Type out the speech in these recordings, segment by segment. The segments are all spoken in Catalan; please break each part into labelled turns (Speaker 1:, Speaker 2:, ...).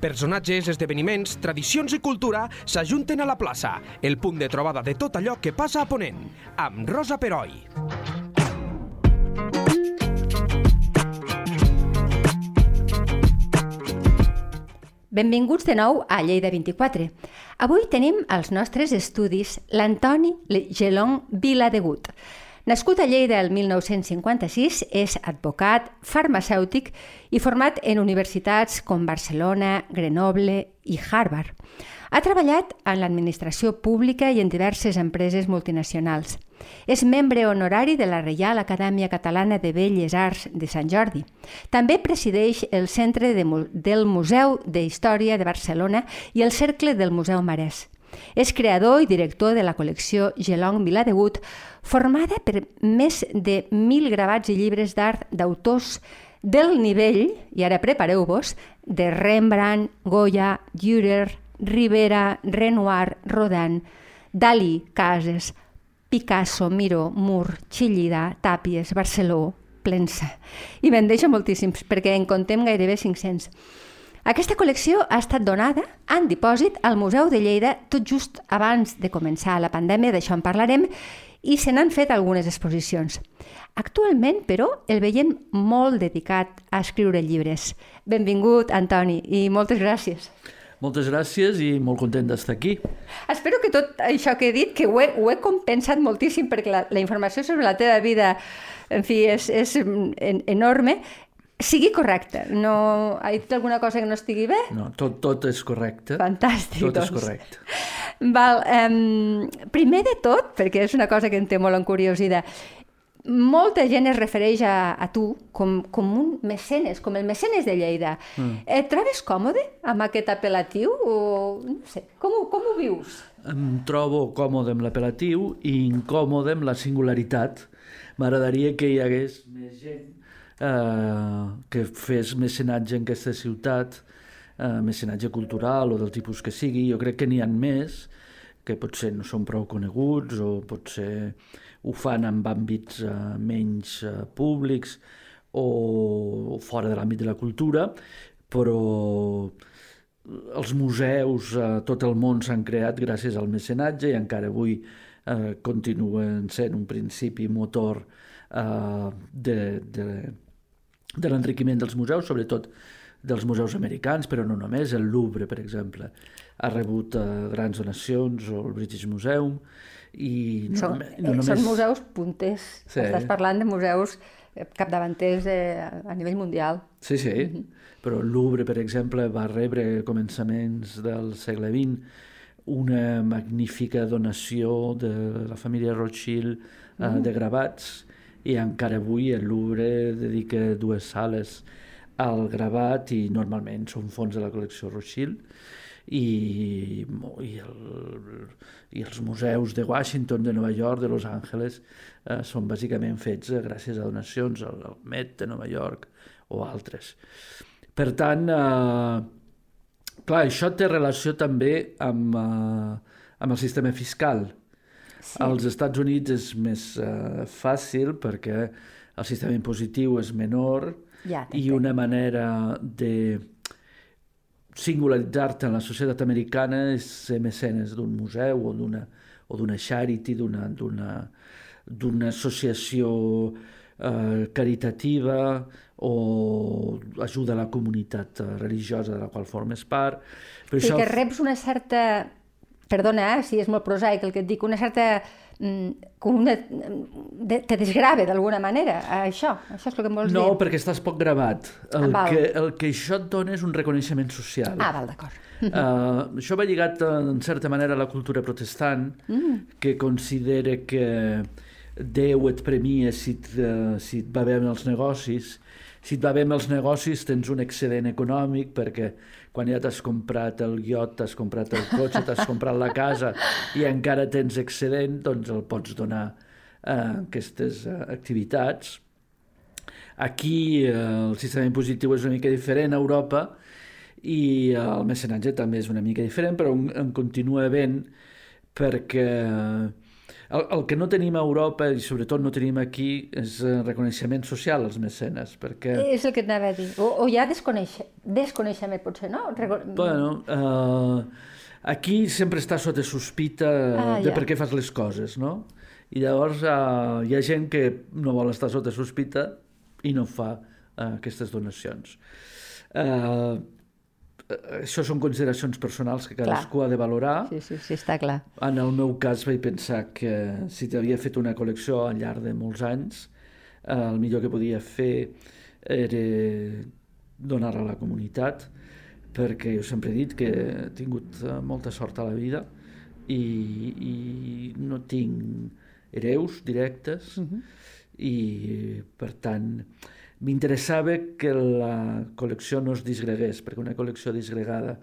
Speaker 1: Personatges, esdeveniments, tradicions i cultura s'ajunten a la plaça, el punt de trobada de tot allò que passa a Ponent, amb Rosa Peroi.
Speaker 2: Benvinguts de nou a Lleida 24. Avui tenim als nostres estudis l'Antoni Gelong Viladegut. Nascut a Lleida el 1956, és advocat, farmacèutic i format en universitats com Barcelona, Grenoble i Harvard. Ha treballat en l'administració pública i en diverses empreses multinacionals. És membre honorari de la Reial Acadèmia Catalana de Belles Arts de Sant Jordi. També presideix el Centre de, del Museu d'Història de Barcelona i el Cercle del Museu Marès. És creador i director de la col·lecció Gelong Viladegut, formada per més de mil gravats i llibres d'art d'autors del nivell, i ara prepareu-vos, de Rembrandt, Goya, Dürer, Rivera, Renoir, Rodin, Dalí, Cases, Picasso, Miró, Mur, Chillida, Tàpies, Barceló, Plensa. I me'n deixo moltíssims, perquè en contem gairebé 500. Aquesta col·lecció ha estat donada en dipòsit al Museu de Lleida tot just abans de començar la pandèmia, d'això en parlarem, i se n'han fet algunes exposicions. Actualment, però, el veiem molt dedicat a escriure llibres. Benvingut, Antoni, i moltes gràcies.
Speaker 3: Moltes gràcies i molt content d'estar aquí.
Speaker 2: Espero que tot això que he dit, que ho he, ho he compensat moltíssim perquè la, la informació sobre la teva vida, en fi, és, és enorme, sigui correcte. No... Ha dit alguna cosa que no estigui bé?
Speaker 3: No, tot, tot és correcte.
Speaker 2: Fantàstic,
Speaker 3: tot
Speaker 2: doncs.
Speaker 3: és correcte.
Speaker 2: Val, um, primer de tot, perquè és una cosa que em té molt encuriosida, molta gent es refereix a, a tu com, com un mecenes, com el mecenes de Lleida. Mm. Et trobes còmode amb aquest apel·latiu? O, no sé, com, com ho vius?
Speaker 3: Em trobo còmode amb l'apel·latiu i incòmode amb la singularitat. M'agradaria que hi hagués més gent eh, que fes mecenatge en aquesta ciutat, eh, mecenatge cultural o del tipus que sigui. Jo crec que n'hi ha més, que potser no són prou coneguts o potser ho fan en àmbits eh, menys eh, públics o fora de l'àmbit de la cultura, però els museus a eh, tot el món s'han creat gràcies al mecenatge i encara avui eh, continuen sent un principi motor eh, de, de, de l'enriquiment dels museus, sobretot dels museus americans, però no només. El Louvre, per exemple, ha rebut eh, grans donacions, o el British Museum, i
Speaker 2: no, són, no només... són museus punters. Sí. Estàs parlant de museus eh, capdavanters eh, a nivell mundial.
Speaker 3: Sí, sí. Mm -hmm. Però el Louvre, per exemple, va rebre a començaments del segle XX una magnífica donació de la família Rothschild eh, mm. de gravats i encara avui el Louvre dedica dues sales al gravat i normalment són fons de la col·lecció Rothschild i, i, el, i els museus de Washington, de Nova York, de Los Angeles, eh, són bàsicament fets eh, gràcies a donacions al, al Met de Nova York o altres. Per tant, eh, clar, això té relació també amb, eh, amb el sistema fiscal. Sí. Als Estats Units és més eh, fàcil perquè el sistema impositiu és menor ja, i una manera de singularitzar-te en la societat americana és ser mecenes d'un museu o d'una o d'una charity, d'una associació eh, caritativa o ajuda a la comunitat religiosa de la qual formes part.
Speaker 2: Però I això... que reps una certa, perdona eh, si és molt prosaic el que et dic, una certa Mm, com una, de, te desgrave d'alguna manera, això, això és el que em vols
Speaker 3: no,
Speaker 2: dir.
Speaker 3: No, perquè estàs poc gravat. El, ah, que, el que això et dona és un reconeixement social.
Speaker 2: Ah, val, d'acord.
Speaker 3: Uh, això va lligat, en certa manera, a la cultura protestant, mm. que considera que Déu et premia si et, uh, si et va bé amb els negocis, si et va bé amb els negocis tens un excedent econòmic perquè quan ja t'has comprat el iot, t'has comprat el cotxe, t'has comprat la casa i encara tens excedent, doncs el pots donar a aquestes eh, activitats. Aquí eh, el sistema impositiu és una mica diferent a Europa i el mecenatge també és una mica diferent, però en continua havent perquè el, el que no tenim a Europa i sobretot no tenim aquí és reconeixement social als mecenes, perquè...
Speaker 2: És el que t'anava a dir. O, o ja desconeix, desconeixement, potser, no? Rego...
Speaker 3: Bueno, eh, aquí sempre està sota sospita
Speaker 2: Ah,
Speaker 3: de
Speaker 2: ja.
Speaker 3: per què fas les coses, no? I llavors eh, hi ha gent que no vol estar sota sospita i no fa eh, aquestes donacions. Eh, eh, això són consideracions personals que cadascú ha de valorar.
Speaker 2: Sí, sí, sí, està clar.
Speaker 3: En el meu cas vaig pensar que si t'havia fet una col·lecció al llarg de molts anys, eh, el millor que podia fer era donar a la comunitat, perquè jo sempre he dit que he tingut eh, molta sort a la vida i, i no tinc hereus directes uh -huh. i per tant m'interessava que la col·lecció no es disgregués perquè una col·lecció disgregada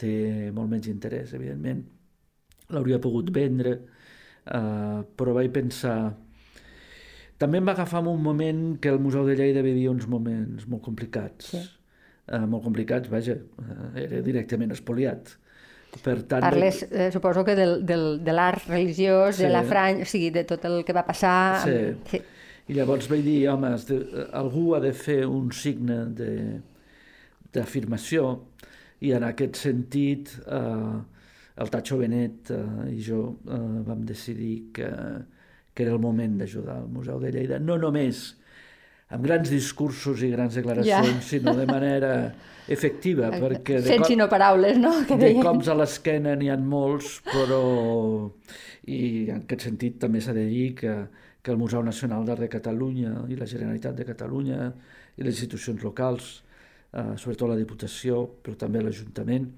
Speaker 3: té molt menys interès evidentment l'hauria pogut vendre eh, però vaig pensar també em va agafar en un moment que el Museu de Lleida vivia uns moments molt complicats
Speaker 2: Sí.
Speaker 3: eh, molt complicats, vaja eh, era directament espoliat per tant,
Speaker 2: Parles, eh, suposo que del, del, de l'art religiós,
Speaker 3: Sí.
Speaker 2: de la franja, o sigui, de tot el que va passar.
Speaker 3: Sí.
Speaker 2: sí.
Speaker 3: I llavors vaig dir, home, de, algú ha de fer un signe de- d'afirmació i en aquest sentit eh, el Tacho Benet eh, i jo eh, vam decidir que, que era el moment d'ajudar al Museu de Lleida, no només amb grans discursos i grans declaracions,
Speaker 2: Ja.
Speaker 3: sinó de manera efectiva, perquè de,
Speaker 2: Sense
Speaker 3: cop-
Speaker 2: no paraules, no? Que
Speaker 3: de
Speaker 2: deien.
Speaker 3: cops a l'esquena n'hi ha molts, però... I en aquest sentit també s'ha de dir que, que el Museu Nacional d'Art de Catalunya i la Generalitat de Catalunya i les institucions locals, eh, sobretot la Diputació, però també l'Ajuntament,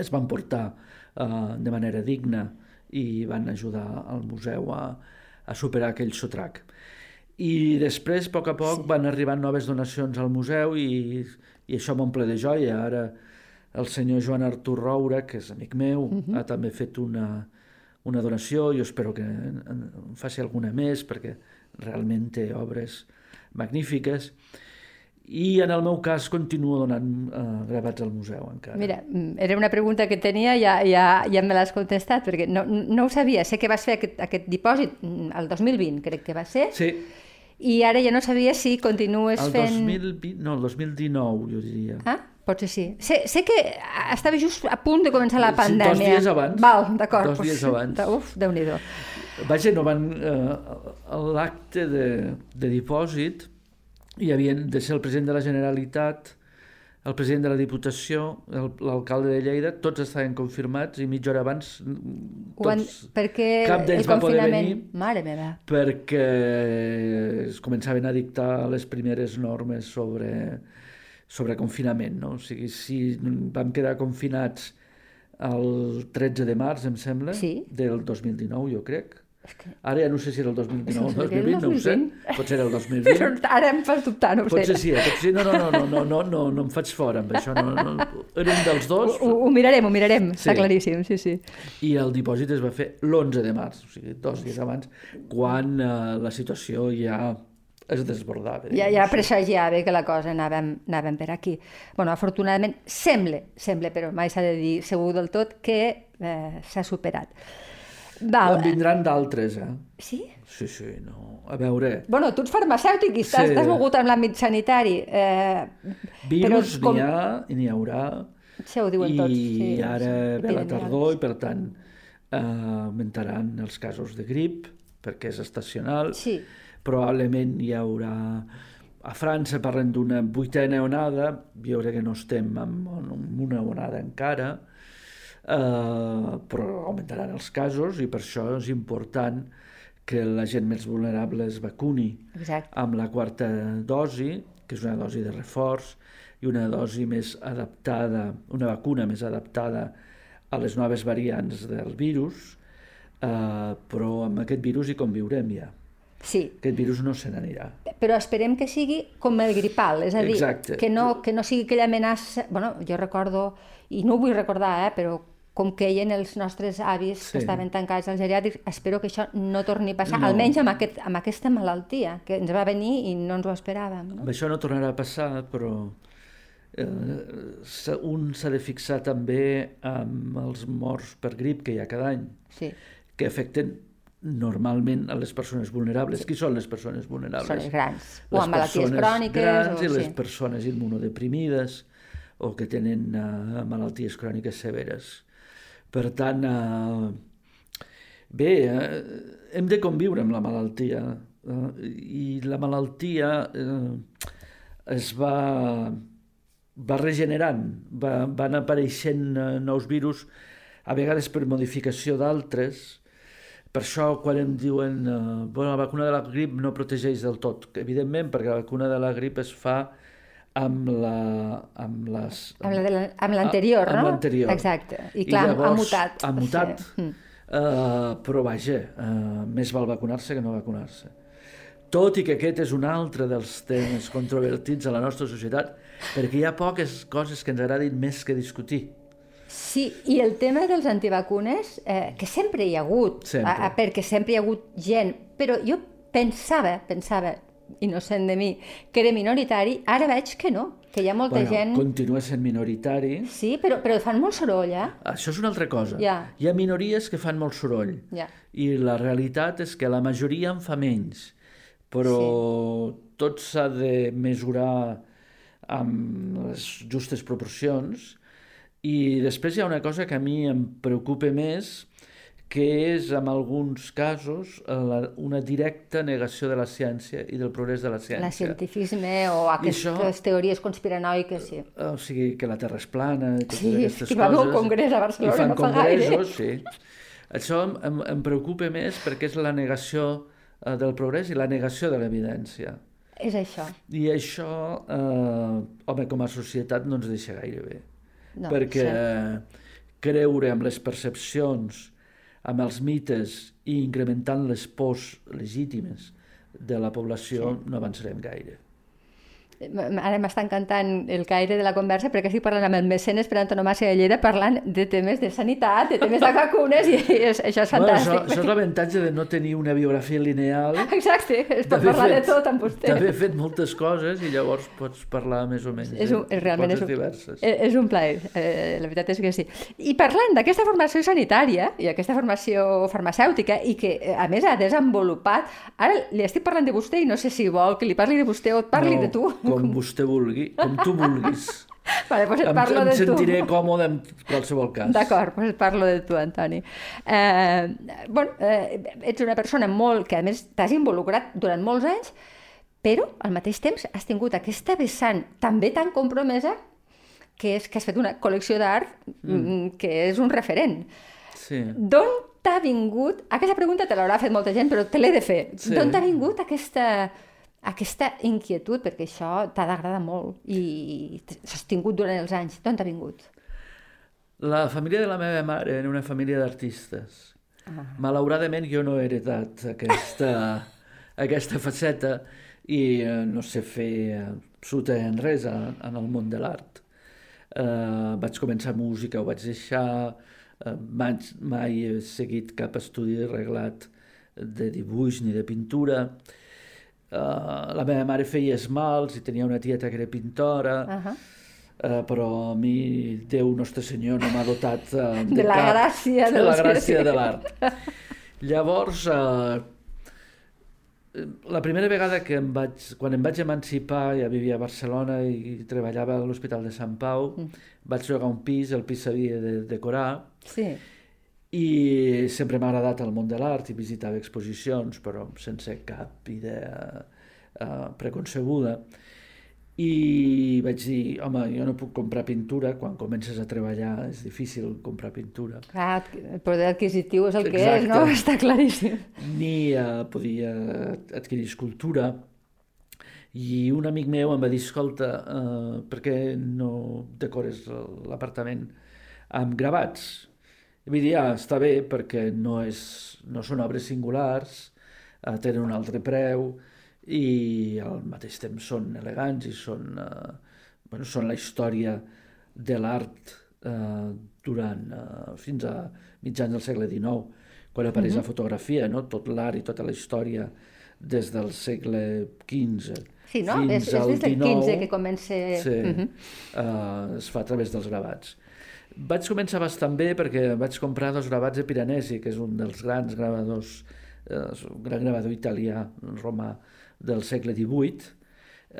Speaker 3: es van portar eh, de manera digna i van ajudar al museu a, a superar aquell sotrac. I després, a poc a poc, sí. van arribar noves donacions al museu i, i això m'omple de joia. Ara el senyor Joan Artur Roura, que és amic meu, uh -huh. ha també fet una, una donació, jo espero que en, faci alguna més, perquè realment té obres magnífiques. I en el meu cas continuo donant eh, gravats al museu encara.
Speaker 2: Mira, mm, era una pregunta que tenia, ja, ja, ja me l'has contestat, perquè no, no ho sabia. Sé que vas fer aquest, aquest dipòsit mm, el 2020, crec que va ser,
Speaker 3: Sí,
Speaker 2: i ara ja no sabia si continues
Speaker 3: el
Speaker 2: fent...
Speaker 3: 2020, no, el 2019, jo diria.
Speaker 2: Ah, potser sí. Sé, sé que estava just a punt de començar la
Speaker 3: dos
Speaker 2: pandèmia.
Speaker 3: dies abans.
Speaker 2: Val, d'acord.
Speaker 3: Dos dies abans.
Speaker 2: Uf, Déu-n'hi-do.
Speaker 3: Vaja, no van... Eh, L'acte de, de dipòsit hi havia de ser el president de la Generalitat, el president de la Diputació, l'alcalde de Lleida, tots estaven confirmats i mitja hora abans
Speaker 2: van,
Speaker 3: tots,
Speaker 2: perquè
Speaker 3: cap d'ells
Speaker 2: el
Speaker 3: va poder venir.
Speaker 2: Mare meva.
Speaker 3: perquè es començaven a dictar les primeres normes sobre, sobre confinament. No? O sigui, si vam quedar confinats el 13 de març, em sembla,
Speaker 2: Sí.
Speaker 3: del 2019, jo crec.
Speaker 2: És que...
Speaker 3: Ara ja no sé si era el 2019 o el
Speaker 2: Era el
Speaker 3: 2020, no ho sé.
Speaker 2: 2020.
Speaker 3: Potser era el
Speaker 2: Però
Speaker 3: 2020.
Speaker 2: ara em fas dubtar, no ho sé.
Speaker 3: Potser sí, eh? potser no, no, no, no, no, no, no em faig fora amb això. No, no. Era un dels dos
Speaker 2: Ho, ho mirarem, ho mirarem,
Speaker 3: Sí.
Speaker 2: està claríssim, sí, sí.
Speaker 3: i el dipòsit es va fer l'11 de març, o sigui, dos dies abans, quan eh, la situació ja es desbordava.
Speaker 2: Ja, ja presagiava que la cosa anàvem, anàvem per aquí. bueno, afortunadament, sembla, sembla, però mai s'ha de dir segur del tot, que eh, s'ha superat. Val.
Speaker 3: En vindran d'altres, eh?
Speaker 2: Sí?
Speaker 3: Sí, sí, no. A veure,
Speaker 2: Bueno, tu ets farmacèutic i estàs,
Speaker 3: Sí.
Speaker 2: estàs mogut amb l'àmbit sanitari. Eh,
Speaker 3: virus
Speaker 2: com-
Speaker 3: n'hi ha i n'hi haurà.
Speaker 2: Això ho diuen
Speaker 3: I
Speaker 2: tots. Sí,
Speaker 3: ara
Speaker 2: sí,
Speaker 3: ve la tardor i, per tant, eh, augmentaran els casos de grip, perquè és estacional.
Speaker 2: Sí,
Speaker 3: Probablement hi haurà... A França parlen d'una vuitena onada, jo crec que no estem en, en una onada encara, eh, però augmentaran els casos i per això és important que la gent més vulnerable es vacuni
Speaker 2: exacte.
Speaker 3: amb la quarta dosi, que és una dosi de reforç, i una dosi més adaptada, una vacuna més adaptada a les noves variants del virus, eh, però amb aquest virus hi conviurem ja.
Speaker 2: Sí,
Speaker 3: Aquest virus no se n'anirà.
Speaker 2: però esperem que sigui com el gripal, és a dir,
Speaker 3: Exacte.
Speaker 2: que no, que no sigui aquella amenaça... bueno, jo recordo, i no ho vull recordar, eh, però com que eren els nostres avis
Speaker 3: Sí.
Speaker 2: que estaven tancats als geriàtrics, espero que això no torni a passar,
Speaker 3: No.
Speaker 2: almenys amb, aquest, amb aquesta malaltia, que ens va venir i no ens ho esperàvem. No?
Speaker 3: Això no tornarà a passar, però eh, un s'ha de fixar també amb els morts per grip que hi ha cada any,
Speaker 2: Sí.
Speaker 3: que afecten normalment a les persones vulnerables. Sí. Qui són les persones vulnerables?
Speaker 2: Són les grans. O amb malalties cròniques.
Speaker 3: grans
Speaker 2: o...
Speaker 3: i les
Speaker 2: sí.
Speaker 3: persones immunodeprimides o que tenen uh, malalties cròniques severes. Per tant, uh, bé, uh, hem de conviure amb la malaltia uh, i la malaltia uh, es va, va regenerant, va, van apareixent uh, nous virus, a vegades per modificació d'altres, per això, quan em diuen eh, bueno, la vacuna de la grip no protegeix del tot, evidentment, perquè la vacuna de la grip es fa amb la... amb les...
Speaker 2: Amb la la- amb l'anterior,
Speaker 3: amb
Speaker 2: no?
Speaker 3: l'anterior.
Speaker 2: Exacte. I clar, ha mutat.
Speaker 3: Ha mutat.
Speaker 2: Sí. Mm.
Speaker 3: Uh, però vaja, uh, més val vacunar-se que no vacunar-se. Tot i que aquest és un altre dels temes controvertits a la nostra societat, perquè hi ha poques coses que ens agradin més que discutir.
Speaker 2: Sí, i el tema dels antivacunes, eh, que sempre hi ha hagut,
Speaker 3: Sempre.
Speaker 2: A, a, perquè sempre hi ha hagut gent, però jo pensava, pensava, innocent de mi, que era minoritari, ara veig que no, que hi ha molta
Speaker 3: bueno,
Speaker 2: gent...
Speaker 3: Continua sent minoritari.
Speaker 2: Sí, però, però fan molt soroll, eh?
Speaker 3: Això és una altra cosa.
Speaker 2: Ja.
Speaker 3: Hi ha minories que fan molt soroll.
Speaker 2: Ja.
Speaker 3: I la realitat és que la majoria en fa menys. Però tot s'ha de mesurar amb les justes proporcions. I després hi ha una cosa que a mi em preocupa més, que és, en alguns casos, la, una directa negació de la ciència i del progrés de la ciència.
Speaker 2: La cientifisme o aquestes
Speaker 3: això-
Speaker 2: teories conspiranoiques, sí.
Speaker 3: O sigui, que la Terra és plana totes
Speaker 2: Sí,
Speaker 3: aquestes
Speaker 2: que va haver un
Speaker 3: coses.
Speaker 2: congrés a Barcelona
Speaker 3: fan
Speaker 2: no fa gaire.
Speaker 3: congressos, sí. Això em, em, em preocupa més perquè és la negació eh, del progrés i la negació de l'evidència.
Speaker 2: És això.
Speaker 3: I això, eh, home, com a societat no ens deixa gaire bé.
Speaker 2: No,
Speaker 3: perquè
Speaker 2: cert.
Speaker 3: creure amb les percepcions, amb els mites i incrementant les pors legítimes de la població no avançarem gaire.
Speaker 2: Ara m'està encantant el caire de la conversa perquè estic parlant amb el mecenes per antonomàcia de Lleida parlant de temes de sanitat, de temes de vacunes i és, això és
Speaker 3: Bueno,
Speaker 2: fantàstic.
Speaker 3: això, això és l'avantatge de no tenir una biografia lineal
Speaker 2: Exacte, es pot parlar de
Speaker 3: fet-
Speaker 2: tot amb vostè.
Speaker 3: D'haver fet moltes coses i llavors pots parlar més o menys
Speaker 2: És un,
Speaker 3: de
Speaker 2: és, realment és
Speaker 3: coses
Speaker 2: un,
Speaker 3: diverses.
Speaker 2: és, és un plaer, eh, la veritat és que sí. I parlant d'aquesta formació sanitària i aquesta formació farmacèutica i que eh, a més ha desenvolupat, ara li estic parlant de vostè i no sé si vol que li parli de vostè o et parli
Speaker 3: no,
Speaker 2: de tu.
Speaker 3: Com vostè vulgui, com tu vulguis.
Speaker 2: Vale, et
Speaker 3: em,
Speaker 2: parlo
Speaker 3: em
Speaker 2: de tu.
Speaker 3: sentiré còmode en qualsevol cas.
Speaker 2: D'acord, et parlo de tu, Antoni. Eh, bueno, eh, ets una persona molt, que a més t'has involucrat durant molts anys, però al mateix temps has tingut aquesta vessant també tan compromesa que és que has fet una col·lecció d'art mm. que és un referent.
Speaker 3: Sí.
Speaker 2: D'on t'ha vingut... Aquesta pregunta te l'haurà fet molta gent, però te l'he de fer.
Speaker 3: Sí.
Speaker 2: D'on t'ha vingut aquesta, aquesta inquietud? Perquè això t'ha d'agradar molt i s'ha sostingut durant els anys. D'on t'ha vingut?
Speaker 3: La família de la meva mare era una família d'artistes.
Speaker 2: Ah.
Speaker 3: Malauradament jo no he heredat aquesta, aquesta faceta i eh, no sé fer absolutament res en, en el món de l'art. Eh, vaig començar música, ho vaig deixar, eh, mai, mai he seguit cap estudi reglat de dibuix ni de pintura. Eh, la meva mare feia esmalts i tenia una tieta que era pintora,
Speaker 2: Uh -huh.
Speaker 3: Eh, però a mi Déu Nostre Senyor no m'ha dotat eh,
Speaker 2: De la
Speaker 3: cap,
Speaker 2: gràcia
Speaker 3: de
Speaker 2: del
Speaker 3: la gràcia de l'art. Llavors, eh, la primera vegada que em vaig, quan em vaig emancipar, ja vivia a Barcelona i treballava a l'Hospital de Sant Pau, mm. vaig llogar un pis, el pis s'havia de decorar,
Speaker 2: Sí.
Speaker 3: I sempre m'ha agradat el món de l'art i visitava exposicions, però sense cap idea uh, preconcebuda. I vaig dir, home, jo no puc comprar pintura, quan comences a treballar és difícil comprar pintura.
Speaker 2: Clar, el poder adquisitiu és el que
Speaker 3: Exacte.
Speaker 2: és, no? Està claríssim.
Speaker 3: Ni uh, podia adquirir escultura, i un amic meu em va dir, escolta, uh, per què no decores l'apartament amb gravats? Vull dir, ah, està bé, perquè no, és, no són obres singulars, uh, tenen un altre preu, i al mateix temps són elegants i són, uh, bueno, són la història de l'art uh, durant, uh, fins a mitjans del segle XIX, quan apareix mm -hmm. la fotografia, no? tot l'art i tota la història des del segle XV
Speaker 2: Sí, no?
Speaker 3: fins
Speaker 2: És, és
Speaker 3: al
Speaker 2: des del
Speaker 3: XIX,
Speaker 2: 15 que comença...
Speaker 3: Sí,
Speaker 2: Mhm.
Speaker 3: uh, es fa a través dels gravats. Vaig començar bastant bé perquè vaig comprar dos gravats de Piranesi, que és un dels grans gravadors eh, és un gran gravador italià, romà, del segle XVIII,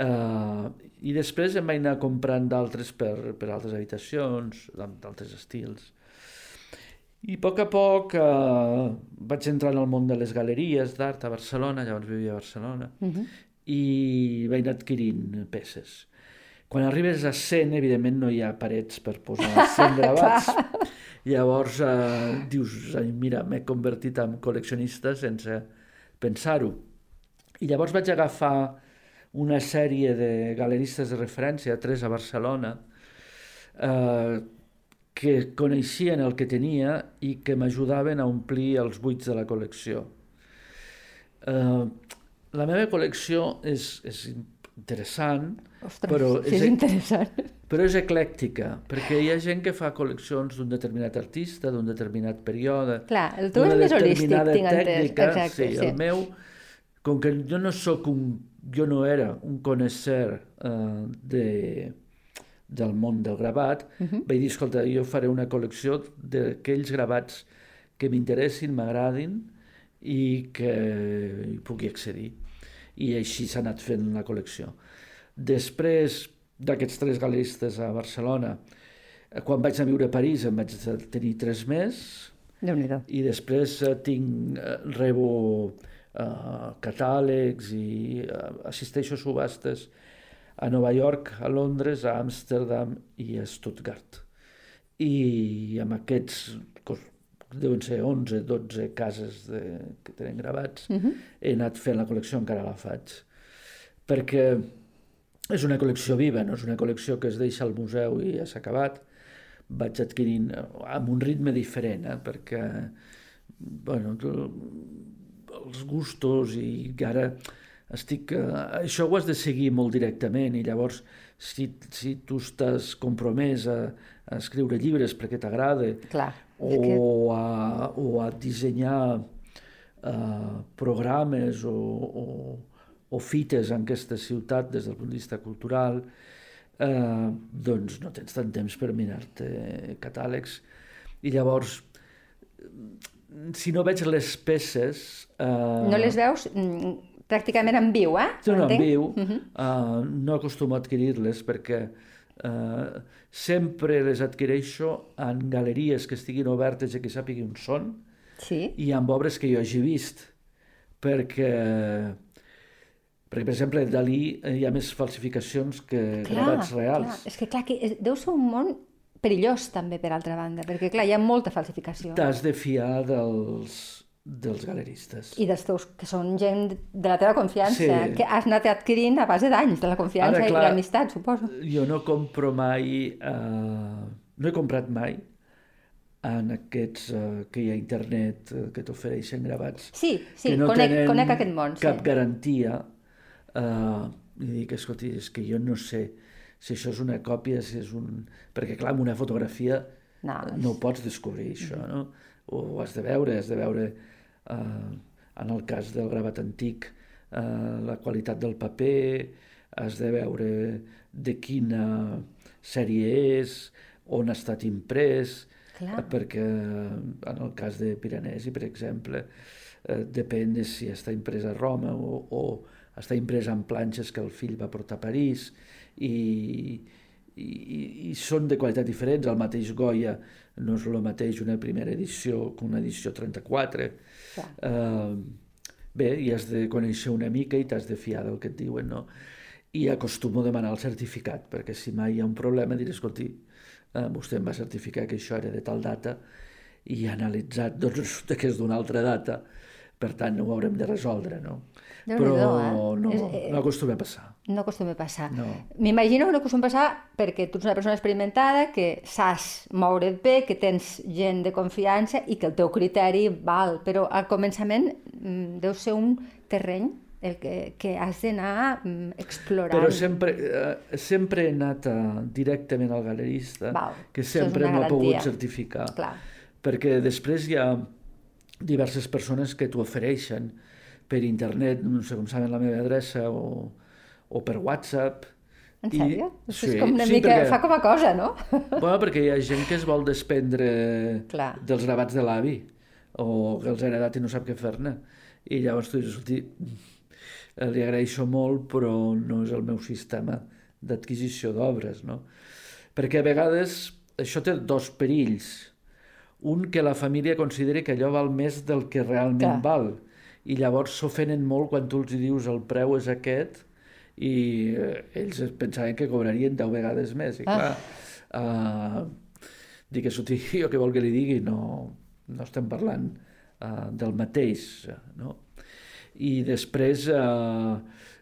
Speaker 3: eh, i després em vaig anar comprant d'altres per, per altres habitacions, d'altres estils. I a poc a poc eh, vaig entrar en el món de les galeries d'art a Barcelona, llavors vivia a Barcelona, uh -huh. i vaig anar adquirint peces. Quan arribes a 100, evidentment no hi ha parets per posar 100 gravats. Llavors eh, dius, mira, m'he convertit en col·leccionista sense pensar-ho. I llavors vaig agafar una sèrie de galeristes de referència, tres a Barcelona, eh, que coneixien el que tenia i que m'ajudaven a omplir els buits de la col·lecció. Uh, la meva col·lecció és, és interessant,
Speaker 2: Ostres, però és, és interessant.
Speaker 3: Però és eclèctica, perquè hi ha gent que fa col·leccions d'un determinat artista, d'un determinat període...
Speaker 2: Clar, el teu és més holístic, tinc entès.
Speaker 3: Exacte, sí, sí, el meu, com que jo no sóc un... Jo no era un conèixer uh, de del món del gravat, uh -huh. vaig dir, escolta, jo faré una col·lecció d'aquells gravats que m'interessin, m'agradin i que hi pugui accedir. I així s'ha anat fent la col·lecció. Després d'aquests tres galeristes a Barcelona, quan vaig a viure a París em vaig tenir tres més,
Speaker 2: i
Speaker 3: després eh, tinc, eh, rebo uh, catàlegs i uh, assisteixo a subhastes a Nova York, a Londres, a Amsterdam i a Stuttgart. I amb aquests, deuen ser 11, 12 cases de, que tenen gravats, uh mhm. -huh. he anat fent la col·lecció, encara la faig. Perquè és una col·lecció viva, no és una col·lecció que es deixa al museu i ja s'ha acabat. Vaig adquirint amb un ritme diferent, eh? perquè bueno, els gustos i ara estic, eh, això ho has de seguir molt directament i llavors si, si tu estàs compromès a, a escriure llibres perquè t'agrada o, a, o a dissenyar uh, programes o, o, o fites en aquesta ciutat des del punt de vista cultural, eh, doncs no tens tant temps per mirar-te catàlegs. I llavors, si no veig les peces...
Speaker 2: Eh... No les veus? Mm, pràcticament en viu, eh?
Speaker 3: Sí, no, en viu. Uh -huh. uh, no acostumo a adquirir-les perquè uh, sempre les adquireixo en galeries que estiguin obertes i que sàpigui on són
Speaker 2: sí.
Speaker 3: i amb obres que jo hagi vist. Perquè, perquè per exemple, Dalí hi ha més falsificacions que clar, gravats reals.
Speaker 2: Clar. És que clar, que deu ser un món perillós també, per altra banda, perquè clar, hi ha molta falsificació.
Speaker 3: T'has de fiar dels, dels galeristes.
Speaker 2: I dels teus, que són gent de la teva confiança, sí. que has anat adquirint a base d'anys, de la confiança Ara, clar, i l'amistat, suposo.
Speaker 3: Jo no compro mai, uh, no he comprat mai en aquests uh, que hi ha internet uh, que t'ofereixen gravats.
Speaker 2: Sí, sí, que no conec, conec aquest món.
Speaker 3: cap sí. garantia. Uh, I dic, escolti, és que jo no sé si això és una còpia, si és un... Perquè, clar, amb una fotografia no, no ho pots descobrir, això, no? O ho has de veure, has de veure eh, en el cas del gravat antic, eh, la qualitat del paper, has de veure de quina sèrie és, on ha estat imprès,
Speaker 2: Clar.
Speaker 3: Eh, perquè en el cas de Piranesi, per exemple, eh, depèn de si està imprès a Roma o, o està imprès en planxes que el fill va portar a París i, i, i són de qualitat diferents. El mateix Goya no és el mateix una primera edició que una edició 34. Uh, bé, i has de conèixer una mica i t'has de fiar del que et diuen, no? I acostumo a demanar el certificat, perquè si mai hi ha un problema diré, escolti, uh, vostè em va certificar que això era de tal data i analitzat, doncs resulta que és d'una altra data, per tant no ho haurem de resoldre, no? Però eh? no, és, eh, no acostuma a passar.
Speaker 2: No acostuma a passar.
Speaker 3: No.
Speaker 2: M'imagino que no acostuma a passar perquè tu ets una persona experimentada, que saps moure't bé, que tens gent de confiança i que el teu criteri val, però al començament mm, deu ser un terreny el que, que has d'anar mm, explorant.
Speaker 3: Però sempre, eh, sempre he anat a, eh, directament al galerista,
Speaker 2: Val,
Speaker 3: que sempre m'ha pogut certificar.
Speaker 2: Clar.
Speaker 3: Perquè després hi ha diverses persones que t'ho ofereixen per internet, no sé com saben la meva adreça, o, o per WhatsApp.
Speaker 2: En sèrio? I, sí, és com una sí, mica... Perquè, fa com a cosa, no?
Speaker 3: Bueno, perquè hi ha gent que es vol desprendre Clar. dels gravats de l'avi, o que els ha heredat i no sap què fer-ne. I llavors tu dius, eh, li agraeixo molt, però no és el meu sistema d'adquisició d'obres, no? Perquè a vegades això té dos perills. Un, que la família consideri que allò val més del que realment
Speaker 2: Clar.
Speaker 3: val. I llavors s'ofenen molt quan tu els dius el preu és aquest i eh, ells pensaven que cobrarien 10 vegades més. I
Speaker 2: Ah.
Speaker 3: clar, eh, dic, escolti, jo què vol que li digui? No, no estem parlant eh, del mateix, no? I després eh,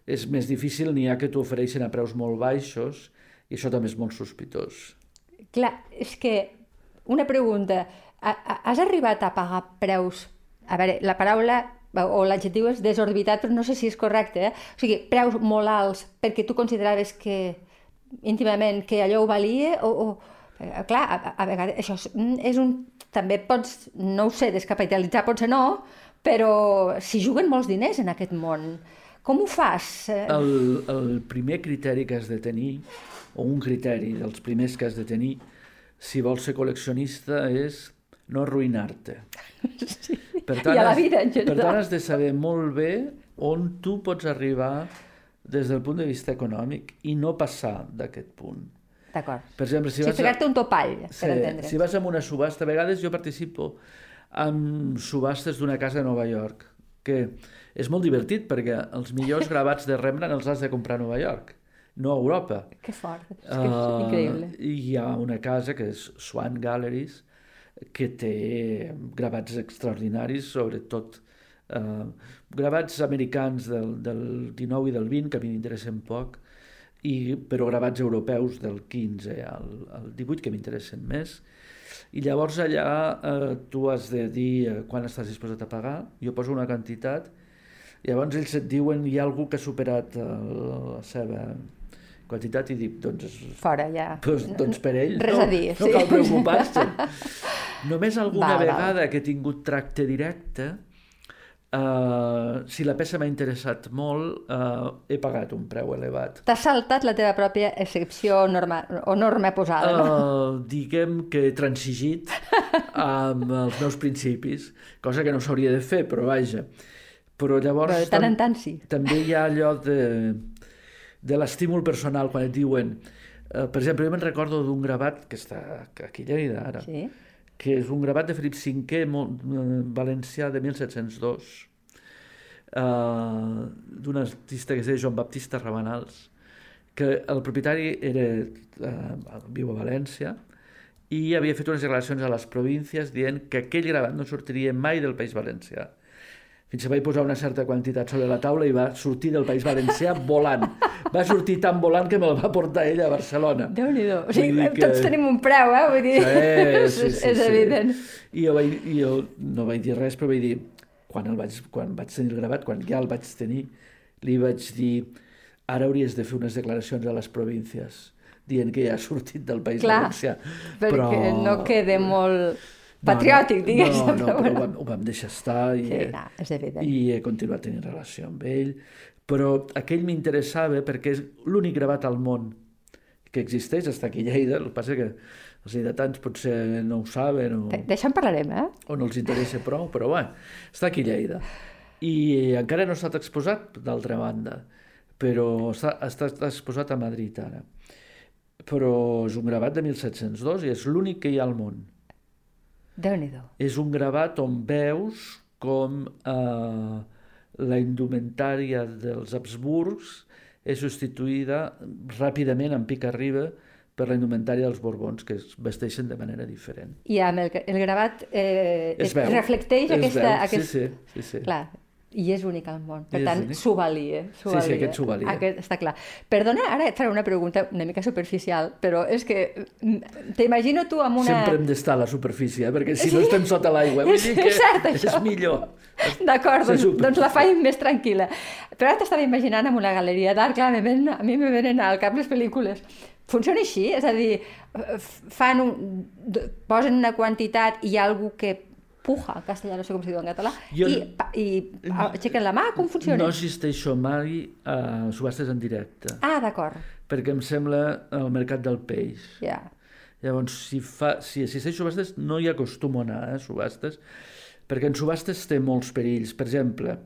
Speaker 3: és més difícil, n'hi ha que t'ho ofereixen a preus molt baixos i això també és molt sospitós.
Speaker 2: Clar, és que una pregunta. Ha- ha- Has arribat a pagar preus... A veure, la paraula o l'adjectiu és desorbitat, però no sé si és correcte, eh? O sigui, preus molt alts perquè tu consideraves que íntimament que allò ho valia o... o eh, clar, a, a vegades això és, és un... També pots, no ho sé, descapitalitzar potser no, però si juguen molts diners en aquest món, com ho fas?
Speaker 3: El, el primer criteri que has de tenir, o un criteri dels primers que has de tenir, si vols ser col·leccionista, és no arruïnar-te.
Speaker 2: Sí.
Speaker 3: Per
Speaker 2: I a la vida, en
Speaker 3: Per tant,
Speaker 2: general.
Speaker 3: has de saber molt bé on tu pots arribar des del punt de vista econòmic i no passar d'aquest punt.
Speaker 2: D'acord.
Speaker 3: Per exemple, si
Speaker 2: Si
Speaker 3: vas a...
Speaker 2: ficar-te un topall, per
Speaker 3: Sí,
Speaker 2: entendre.
Speaker 3: si vas a una subhasta, a vegades jo participo en subhastes d'una casa de Nova York, que és molt divertit perquè els millors gravats de Rembrandt els has de comprar a Nova York, no a Europa.
Speaker 2: Que fort, és que és
Speaker 3: Ah,
Speaker 2: increïble.
Speaker 3: I hi ha una casa que és Swan Galleries, que té gravats extraordinaris, sobretot eh, gravats americans del, del 19 i del 20, que a mi m'interessen poc, i, però gravats europeus del 15 al, al 18, que m'interessen més. I llavors allà eh, tu has de dir eh, quan estàs disposat a pagar, jo poso una quantitat, llavors ells et diuen hi ha algú que ha superat eh, la seva quantitat i dic, doncs
Speaker 2: Fora, ja.
Speaker 3: Pues, doncs per ell
Speaker 2: Res
Speaker 3: no,
Speaker 2: a dir,
Speaker 3: no
Speaker 2: sí.
Speaker 3: cal preocupar-se. Només alguna
Speaker 2: Val, val.
Speaker 3: vegada que he tingut tracte directe, uh, si la peça m'ha interessat molt, uh, he pagat un preu elevat.
Speaker 2: T'has saltat la teva pròpia excepció norma, o norma posada, no?
Speaker 3: Uh, diguem que he transigit amb els meus principis, cosa que no s'hauria de fer, però vaja. Però llavors...
Speaker 2: Però de tant en tant sí.
Speaker 3: també hi ha allò de, de l'estímul personal, quan et diuen... Eh, per exemple, jo me'n recordo d'un gravat que està aquí a Lleida ara,
Speaker 2: Sí.
Speaker 3: que és un gravat de Felip V molt, eh, valencià de 1702, eh, d'un artista que es deia Joan Baptista Rabanals, que el propietari era, eh, viu a València i havia fet unes declaracions a les províncies dient que aquell gravat no sortiria mai del País Valencià. Fins que vaig posar una certa quantitat sobre la taula i va sortir del País Valencià volant. Va sortir tan volant que me'l va portar ella a Barcelona.
Speaker 2: Déu-n'hi-do. O
Speaker 3: Vull
Speaker 2: sigui,
Speaker 3: que-
Speaker 2: tots tenim un preu, eh? Vull dir,
Speaker 3: Sí, sí, sí,
Speaker 2: és
Speaker 3: sí.
Speaker 2: evident.
Speaker 3: I jo, vaig, i jo no vaig dir res, però vaig dir, quan, el vaig, quan vaig tenir el gravat, quan ja el vaig tenir, li vaig dir, ara hauries de fer unes declaracions a les províncies dient que ja ha sortit del País
Speaker 2: Clar,
Speaker 3: Valencià.
Speaker 2: Perquè no quede molt patriòtic,
Speaker 3: no,
Speaker 2: diguéssim.
Speaker 3: No, no, però ho vam, ho vam deixar estar i,
Speaker 2: Sí, no, és evident.
Speaker 3: i he continuat tenint relació amb ell. Però aquell m'interessava perquè és l'únic gravat al món que existeix, està aquí a Lleida, el que passa que els lleidatans potser no ho saben o,
Speaker 2: D'això en parlarem, eh?
Speaker 3: o no els interessa prou, però bé, està aquí a Lleida. I encara no ha estat exposat, d'altra banda, però està, està, està exposat a Madrid ara. Però és un gravat de 1702 i és l'únic que hi ha al món. És un gravat on veus com eh, la indumentària dels Habsburgs és substituïda ràpidament en pica arriba per la indumentària dels Borbons, que es vesteixen de manera diferent.
Speaker 2: I amb el, el gravat eh,
Speaker 3: Es veu.
Speaker 2: reflecteix
Speaker 3: Es
Speaker 2: aquesta...
Speaker 3: veu,
Speaker 2: aquest...
Speaker 3: Sí, sí, sí, sí.
Speaker 2: Clar, i és únic al món. Per
Speaker 3: I és
Speaker 2: tant, s'ho valia. s'ho
Speaker 3: Sí, sí, aquest s'ho valia.
Speaker 2: Aquest, està clar. Perdona, ara et faré una pregunta una mica superficial, però és que mm, t'imagino tu amb una...
Speaker 3: Sempre hem d'estar a la superfície, eh? perquè si no estem sota l'aigua, vull
Speaker 2: És
Speaker 3: dir que
Speaker 2: cert,
Speaker 3: és
Speaker 2: això.
Speaker 3: millor.
Speaker 2: D'acord, doncs, doncs la faig més tranquil·la. Però ara t'estava imaginant amb una galeria d'art, clar, ven, a mi me venen al cap les pel·lícules. Funciona així? És a dir, fan un, posen una quantitat i hi ha algú que puja, en castellà, no sé com s'hi diu en català,
Speaker 3: Jo-
Speaker 2: i, pa- i aixequen la mà, com funciona?
Speaker 3: No assisteixo mai a subhastes en directe,
Speaker 2: Ah, d'acord,
Speaker 3: perquè em sembla el mercat del peix.
Speaker 2: ja.
Speaker 3: Llavors, si, fa, si assisteixo a subhastes, no hi acostumo a anar eh, a subhastes, perquè en subhastes té molts perills. Per exemple,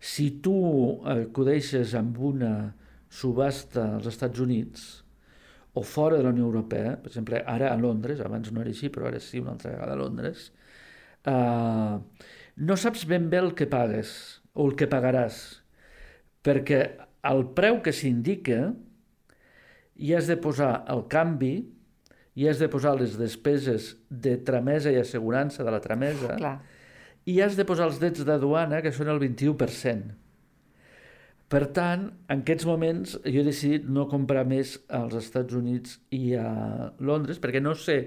Speaker 3: Si tu acudeixes amb una subhasta als Estats Units o fora de la Unió Europea, per exemple, ara a Londres, abans no era així, però ara sí una altra vegada a Londres, eh, no saps ben bé el que pagues o el que pagaràs, perquè el preu que s'indica hi has de posar el canvi, hi has de posar les despeses de tramesa i assegurança de la tramesa,
Speaker 2: Clar.
Speaker 3: i has de posar els drets de duana, que són el 21%. Per tant, en aquests moments jo he decidit no comprar més als Estats Units i a Londres, perquè no sé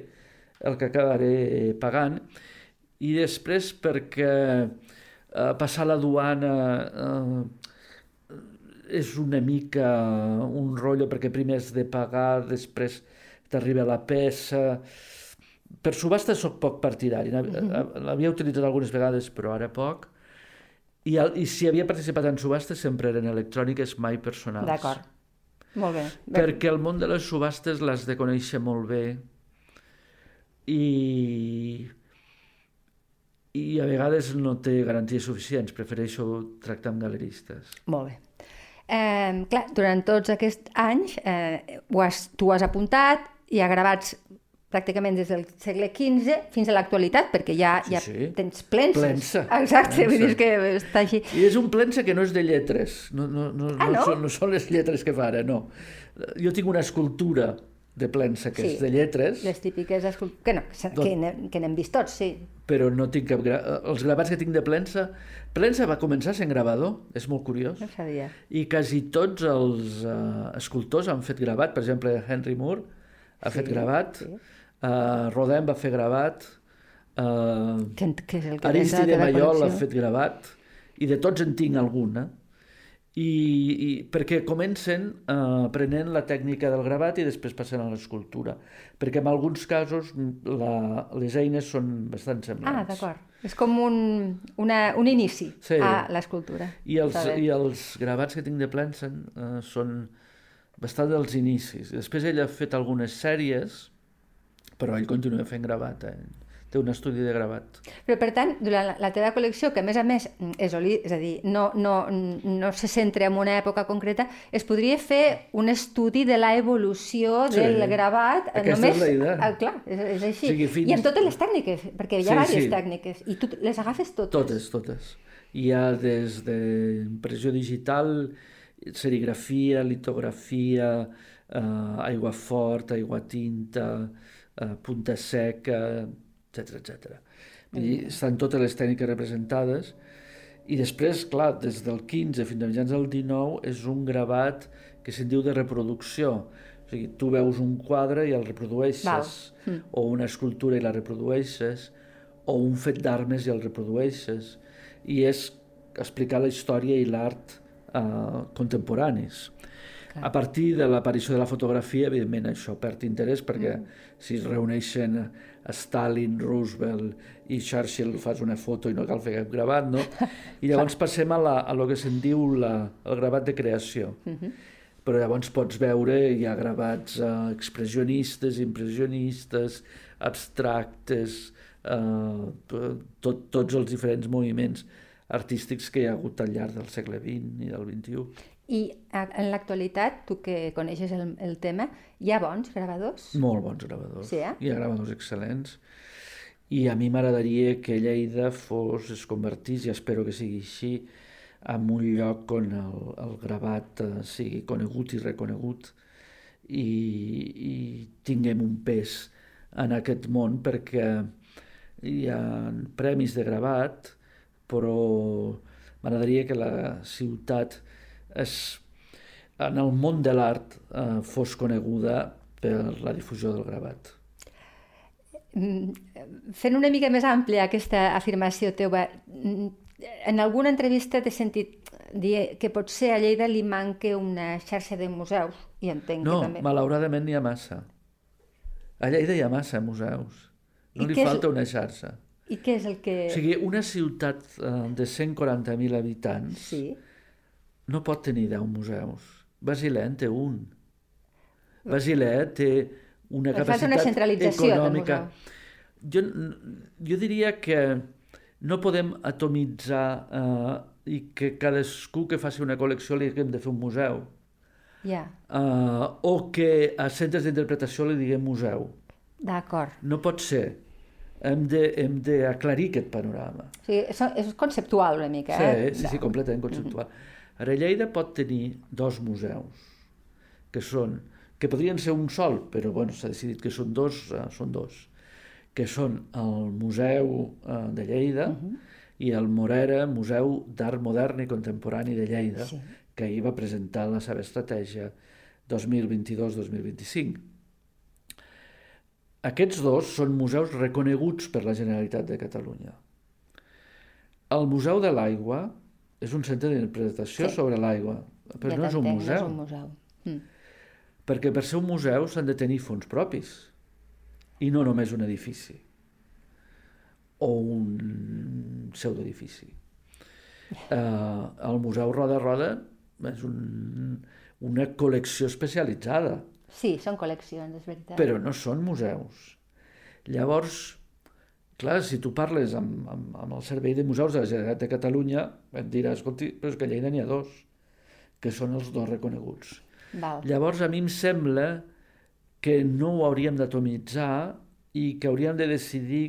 Speaker 3: el que acabaré pagant, i després perquè eh, passar la duana eh, és una mica un rotllo, perquè primer has de pagar, després t'arriba la peça... Per subhasta sóc poc partidari, l'havia utilitzat algunes vegades, però ara poc, i, el, i si havia participat en subhastes sempre eren electròniques, mai personals.
Speaker 2: D'acord. Molt bé. bé.
Speaker 3: Perquè el món de les subhastes l'has de conèixer molt bé i, i a vegades no té garanties suficients. Prefereixo tractar amb galeristes.
Speaker 2: Molt bé. Eh, clar, durant tots aquests anys eh, ho has, tu has apuntat i ha gravats pràcticament des del segle XV fins a l'actualitat, perquè ja,
Speaker 3: Sí,
Speaker 2: ja
Speaker 3: sí.
Speaker 2: tens plenses.
Speaker 3: Plensa,
Speaker 2: Exacte,
Speaker 3: plensa.
Speaker 2: vull dir que està així.
Speaker 3: I és un plensa que no és de lletres, no, no, no,
Speaker 2: Ah, no?
Speaker 3: Són, no són les lletres que fa ara, no. Jo tinc una escultura de plensa que
Speaker 2: Sí,
Speaker 3: de lletres,
Speaker 2: Les típiques que, no, que,
Speaker 3: Tot.
Speaker 2: que, n'hem- vist tots, sí.
Speaker 3: però no tinc cap... Gra... Els gravats que tinc de plensa... Plensa va començar sent gravador, és molt curiós.
Speaker 2: No sabia.
Speaker 3: I quasi tots els uh, escultors han fet gravat. Per exemple, Henry Moore ha
Speaker 2: Sí,
Speaker 3: fet gravat,
Speaker 2: sí.
Speaker 3: uh, Rodin va fer gravat, uh,
Speaker 2: Que, que és el que
Speaker 3: Aristide Mayol ha fet gravat, i de tots en tinc alguna. I, i perquè comencen uh, aprenent la tècnica del gravat i després passen a l'escultura. Perquè en alguns casos la, les eines són bastant semblants.
Speaker 2: Ah, d'acord. És com un, una, un inici
Speaker 3: Sí.
Speaker 2: a l'escultura.
Speaker 3: I els. I els gravats que tinc de Plensen uh, són bastant dels inicis. Després ell ha fet algunes sèries, però ell continua fent gravat. Eh? Té un estudi de gravat.
Speaker 2: Però, per tant, durant la, la teva col·lecció, que a més a més és, oli, és a dir, no, no, no se centra en una època concreta, es podria fer un estudi de la evolució
Speaker 3: Sí.
Speaker 2: del gravat.
Speaker 3: Aquesta
Speaker 2: només,
Speaker 3: és la idea.
Speaker 2: Ah, clar, és, és així.
Speaker 3: O sigui, fins-
Speaker 2: I en totes les tècniques, perquè hi ha
Speaker 3: Sí,
Speaker 2: diverses
Speaker 3: sí.
Speaker 2: tècniques, i tu les agafes totes.
Speaker 3: Totes, totes. Hi ha des d'impressió digital, serigrafia, litografia, eh, aigua forta, aigua tinta, eh, punta seca, etc etc. I estan totes les tècniques representades i després, clar, des del 15 fins a mitjans del 19 és un gravat que se'n diu de reproducció. O sigui, tu veus un quadre i el reprodueixes, o una escultura i la reprodueixes, o un fet d'armes i el reprodueixes. I és explicar la història i l'art eh, contemporanis. A partir de l'aparició de la fotografia, evidentment, això perd interès perquè si es reuneixen Stalin, Roosevelt i Churchill fas una foto i no cal fer cap gravat, no? I llavors passem a, la, a lo que se'n diu la, el gravat de creació. Però llavors pots veure, hi ha gravats eh, expressionistes, impressionistes, abstractes, eh, tot, tots els diferents moviments artístics que hi ha hagut al llarg del segle XX i del XXI.
Speaker 2: I en l'actualitat, tu que coneixes el, el tema, hi ha bons gravadors?
Speaker 3: Molt bons gravadors.
Speaker 2: Sí, eh?
Speaker 3: Hi ha gravadors excel·lents. I a mi m'agradaria que Lleida fos, es convertís, i espero que sigui així, en un lloc on el, el gravat eh, sigui conegut i reconegut i, i tinguem un pes en aquest món perquè hi ha premis de gravat, però m'agradaria que la ciutat es, en el món de l'art eh, fos coneguda per la difusió del gravat.
Speaker 2: Mm, Fent una mica més àmplia aquesta afirmació teva, mm, en alguna entrevista t'he sentit dir que potser a Lleida li manca una xarxa de museus, i entenc
Speaker 3: No,
Speaker 2: que també...
Speaker 3: malauradament n'hi ha massa. A Lleida hi ha massa museus. No
Speaker 2: I
Speaker 3: li
Speaker 2: què és-
Speaker 3: falta una xarxa.
Speaker 2: I què és el que...
Speaker 3: O sigui, una ciutat eh, de 140.000 habitants
Speaker 2: Sí,
Speaker 3: no pot tenir 10 museus. Basilea en té un. Basilea té una
Speaker 2: falta
Speaker 3: capacitat
Speaker 2: una centralització
Speaker 3: econòmica. Jo, jo diria que no podem atomitzar eh, i que cadascú que faci una col·lecció li haguem de fer un museu.
Speaker 2: Ja,
Speaker 3: Uh, o que a centres d'interpretació li diguem museu.
Speaker 2: d'acord.
Speaker 3: No pot ser. Hem de- hem d'aclarir aquest panorama.
Speaker 2: Sigui, és, és conceptual una mica,
Speaker 3: Sí,
Speaker 2: eh?
Speaker 3: sí, sí, completament conceptual. Ara, Lleida pot tenir dos museus, que són, que podrien ser un sol, però bueno, s'ha decidit que són dos, eh, són dos, que són el Museu eh, de Lleida i el Morera, Museu d'Art Modern i Contemporani de Lleida,
Speaker 2: Sí.
Speaker 3: que ahir va presentar la seva estratègia 2022-2025. Aquests dos són museus reconeguts per la Generalitat de Catalunya. El Museu de l'Aigua és un centre d'interpretació
Speaker 2: Sí.
Speaker 3: sobre l'aigua, però
Speaker 2: Ja
Speaker 3: no és un museu,
Speaker 2: No és un museu. Mm.
Speaker 3: perquè per ser un museu s'han de tenir fons propis i no només un edifici o un pseudoedifici. Uh, el Museu Roda Roda és un, una col·lecció especialitzada,
Speaker 2: Sí, són col·leccions, és veritat.
Speaker 3: però no són museus. Llavors, clar, si tu parles amb, amb, amb el Servei de Museus de la Generalitat de Catalunya, et dirà, escolti, però és que a Lleida n'hi ha dos, que són els dos reconeguts.
Speaker 2: Val.
Speaker 3: Llavors, a mi em sembla que no ho hauríem d'atomitzar i que hauríem de decidir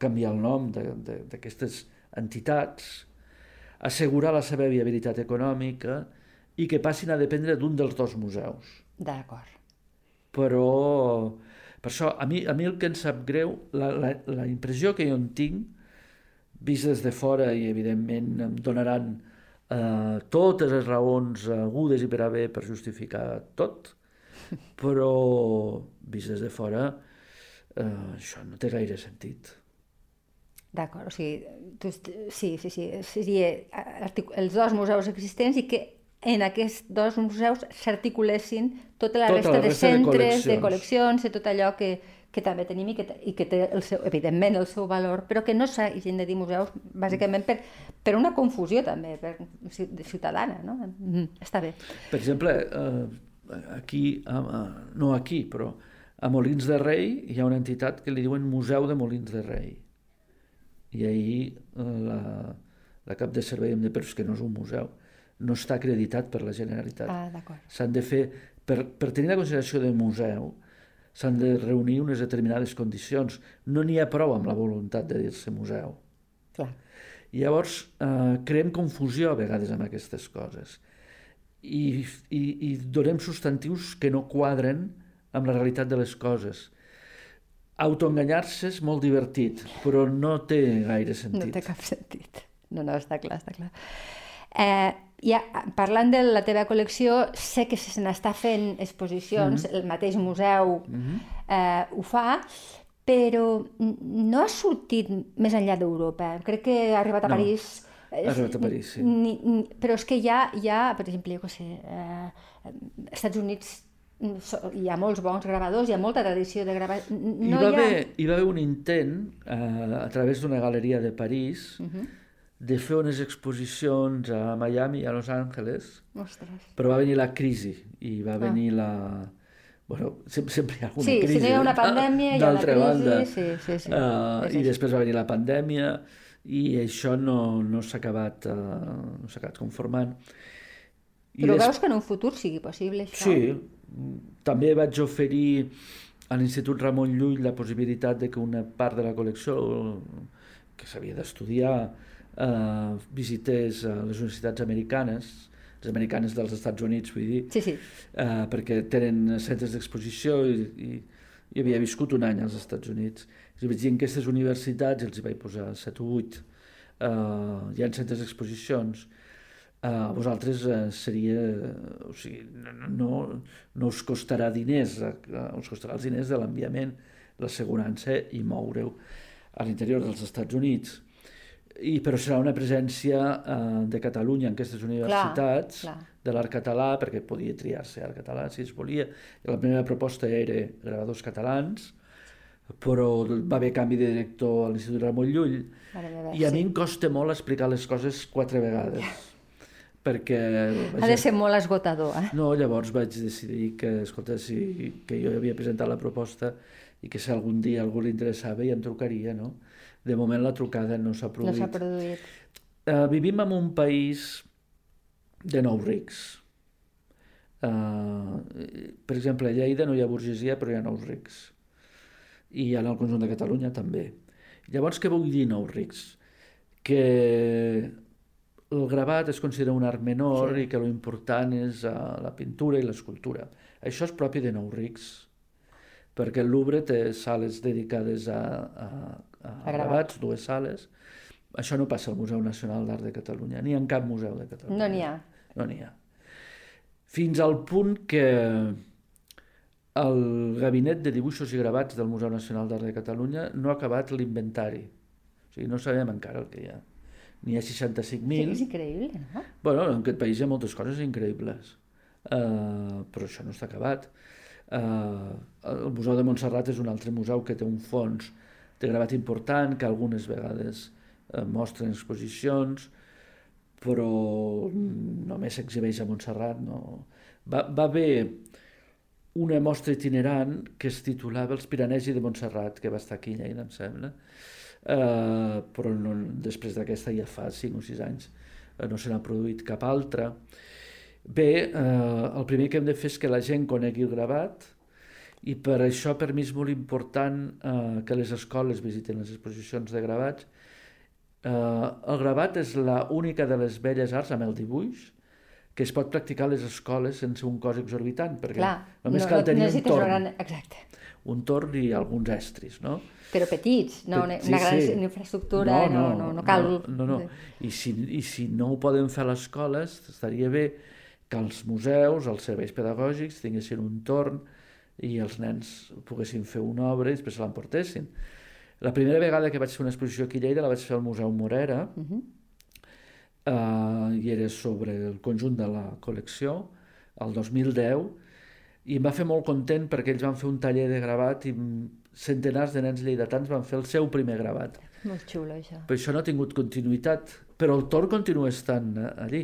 Speaker 3: canviar el nom d'aquestes entitats, assegurar la seva viabilitat econòmica i que passin a dependre d'un dels dos museus.
Speaker 2: D'acord.
Speaker 3: Però, per això, a mi, a mi el que em sap greu, la, la, la impressió que jo en tinc, vist des de fora i evidentment em donaran eh, totes les raons agudes i per haver per justificar tot, però vist des de fora eh, això no té gaire sentit.
Speaker 2: D'acord, o sigui, tu, sí, sí, sí, seria artic- els dos museus existents i que en aquests dos museus s'articulessin tota la
Speaker 3: Tota
Speaker 2: resta
Speaker 3: la
Speaker 2: de
Speaker 3: resta de
Speaker 2: centres, de
Speaker 3: col·leccions.
Speaker 2: col·leccions, de tot allò que, que també tenim i que, i que té, el seu, evidentment, el seu valor, però que no s'hagin de dir museus, bàsicament per, per una confusió també, per, ci- ciutadana, no? Mm, està bé.
Speaker 3: Per exemple, eh, aquí, a, no aquí, però a Molins de Rei hi ha una entitat que li diuen Museu de Molins de Rei. I ahir eh, la, la cap de servei em diu, però és que no és un museu, no està acreditat per la Generalitat.
Speaker 2: Ah, d'acord.
Speaker 3: S'han de fer, per, per tenir la consideració de museu, s'han de reunir unes determinades condicions. No n'hi ha prou amb la voluntat de dir-se museu.
Speaker 2: Clar.
Speaker 3: I llavors eh, creem confusió a vegades amb aquestes coses i, i, i donem substantius que no quadren amb la realitat de les coses. Autoenganyar-se és molt divertit, però no té gaire
Speaker 2: No
Speaker 3: sentit.
Speaker 2: té cap sentit. No, no, està clar, està clar. Eh, ja, parlant de la teva col·lecció, sé que se n'està fent exposicions, el mateix museu eh, ho fa, però no ha sortit més enllà d'Europa. Crec que ha arribat a
Speaker 3: No,
Speaker 2: París.
Speaker 3: ha arribat a París, sí.
Speaker 2: Ni, ni, però és que hi ha per exemple, jo què sé, eh, Estats Units mm, so- hi ha molts bons gravadors, hi ha molta tradició de gravar... n-
Speaker 3: Hi,
Speaker 2: No
Speaker 3: va
Speaker 2: hi ha...
Speaker 3: haver, hi va haver un intent, eh, a través d'una galeria de París,
Speaker 2: Mhm.
Speaker 3: De fer unes exposicions a Miami i a Los Angeles,
Speaker 2: Ostres.
Speaker 3: però va venir la crisi i va venir la... Bueno, sempre, sempre hi ha alguna
Speaker 2: Ah. Sí,
Speaker 3: crisi.
Speaker 2: si no hi ha una
Speaker 3: eh?
Speaker 2: pandèmia, hi ha una
Speaker 3: D'altra
Speaker 2: crisi,
Speaker 3: banda,
Speaker 2: sí, sí, sí.
Speaker 3: eh,
Speaker 2: És
Speaker 3: I
Speaker 2: així.
Speaker 3: després va venir la pandèmia i això no, no s'ha acabat, uh, no acabat conformant. I
Speaker 2: Però
Speaker 3: des-
Speaker 2: veus que en un futur sigui possible això?
Speaker 3: Sí, també vaig oferir a l'Institut Ramon Llull la possibilitat de que una part de la col·lecció que s'havia d'estudiar eh, visités a les universitats americanes, les americanes dels Estats Units, vull dir,
Speaker 2: Sí, sí.
Speaker 3: eh, perquè tenen centres d'exposició i, i, i havia viscut un any als Estats Units. I vaig dir en aquestes universitats, els hi vaig posar 7 o 8, eh, hi ha centres d'exposicions, a vosaltres eh, seria, o sigui, no, no, no us costarà diners, eh, us costarà els diners de l'enviament, l'assegurança i moure-ho a l'interior dels Estats Units. I, però serà una presència eh, de Catalunya en aquestes universitats,
Speaker 2: clar.
Speaker 3: de l'art català, perquè podia triar-se art català si es volia. La primera proposta era gravadors catalans, però va haver canvi de director a l'Institut Ramon Llull, i a
Speaker 2: sí.
Speaker 3: mi em costa molt explicar les coses quatre vegades. Perquè...
Speaker 2: Ha de ser molt esgotador, eh?
Speaker 3: No, llavors vaig decidir que, escolta, si, que jo havia presentat la proposta i que si algun dia algú li interessava ja em trucaria, no? De moment la trucada no s'ha
Speaker 2: No
Speaker 3: produït.
Speaker 2: s'ha produït.
Speaker 3: Uh, vivim en un país de nous rics. Uh, per exemple, a Lleida no hi ha burgesia, però hi ha nous rics. I en el conjunt de Catalunya també. Llavors, què vull dir nous rics? Que el gravat es considera un art menor sí. i que lo important és uh, la pintura i l'escultura. Això és propi de nous rics, perquè el Louvre té sales dedicades a, a gravats, dues sales. Això no passa al Museu Nacional d'Art de Catalunya, ni en cap museu de Catalunya.
Speaker 2: No n'hi ha.
Speaker 3: No n'hi ha. Fins al punt que el gabinet de dibuixos i gravats del Museu Nacional d'Art de Catalunya no ha acabat l'inventari. O sigui, no sabem encara el que hi ha. N'hi ha 65.000. Sí,
Speaker 2: és increïble, no?
Speaker 3: Bueno, en aquest país hi ha moltes coses increïbles, uh, però això no està acabat. Uh, el Museu de Montserrat és un altre museu que té un fons de gravat important, que algunes vegades uh, mostren exposicions, però només s'exhibeix a Montserrat. No? Va, va haver una mostra itinerant que es titulava Els Piranesi de Montserrat, que va estar aquí a Lleida, em sembla, uh, però no, després d'aquesta ja fa 5 o 6 anys uh, no se n'ha produït cap altra. Bé, eh, el primer que hem de fer és que la gent conegui el gravat i per això per mi és molt important eh, que les escoles visiten les exposicions de gravats. Eh, el gravat és la única de les belles arts amb el dibuix que es pot practicar a les escoles sense un cost exorbitant, perquè
Speaker 2: Clar,
Speaker 3: només
Speaker 2: no,
Speaker 3: cal tenir
Speaker 2: no
Speaker 3: un torn,
Speaker 2: Gran... Exacte.
Speaker 3: un torn i alguns estris, no?
Speaker 2: Però petits, no una,
Speaker 3: Sí,
Speaker 2: una gran
Speaker 3: sí.
Speaker 2: infraestructura, no, no, no, cal...
Speaker 3: No, no, no. I, si, I si no ho poden fer a les escoles, estaria bé que els museus, els serveis pedagògics, tinguessin un torn i els nens poguessin fer una obra i després se l'emportessin. La primera vegada que vaig fer una exposició aquí a Lleida la vaig fer al Museu Morera,
Speaker 2: Uh -huh.
Speaker 3: eh, i era sobre el conjunt de la col·lecció, el 2010, i em va fer molt content perquè ells van fer un taller de gravat i centenars de nens lleidatans van fer el seu primer gravat.
Speaker 2: Molt xulo, això.
Speaker 3: Però això no ha tingut continuïtat, però el torn continua estant eh, allí.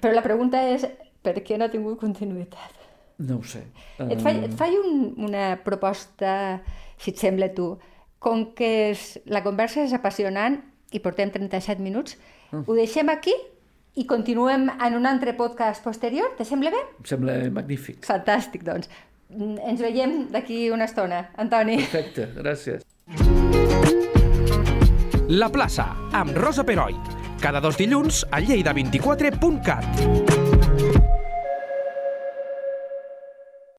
Speaker 2: Però la pregunta és per què no ha tingut continuïtat?
Speaker 3: No ho sé.
Speaker 2: Et faig, et faig un, una proposta, si et sembla tu. Com que és, la conversa és apassionant i portem 37 minuts,
Speaker 3: Mm.
Speaker 2: ho deixem aquí i continuem en un altre podcast posterior. Te sembla bé?
Speaker 3: Em sembla magnífic.
Speaker 2: Fantàstic, doncs. Mm, Ens veiem d'aquí una estona. Antoni.
Speaker 3: Perfecte, gràcies.
Speaker 1: La plaça, amb Rosa Peroi. Cada dos dilluns a lleida24.cat.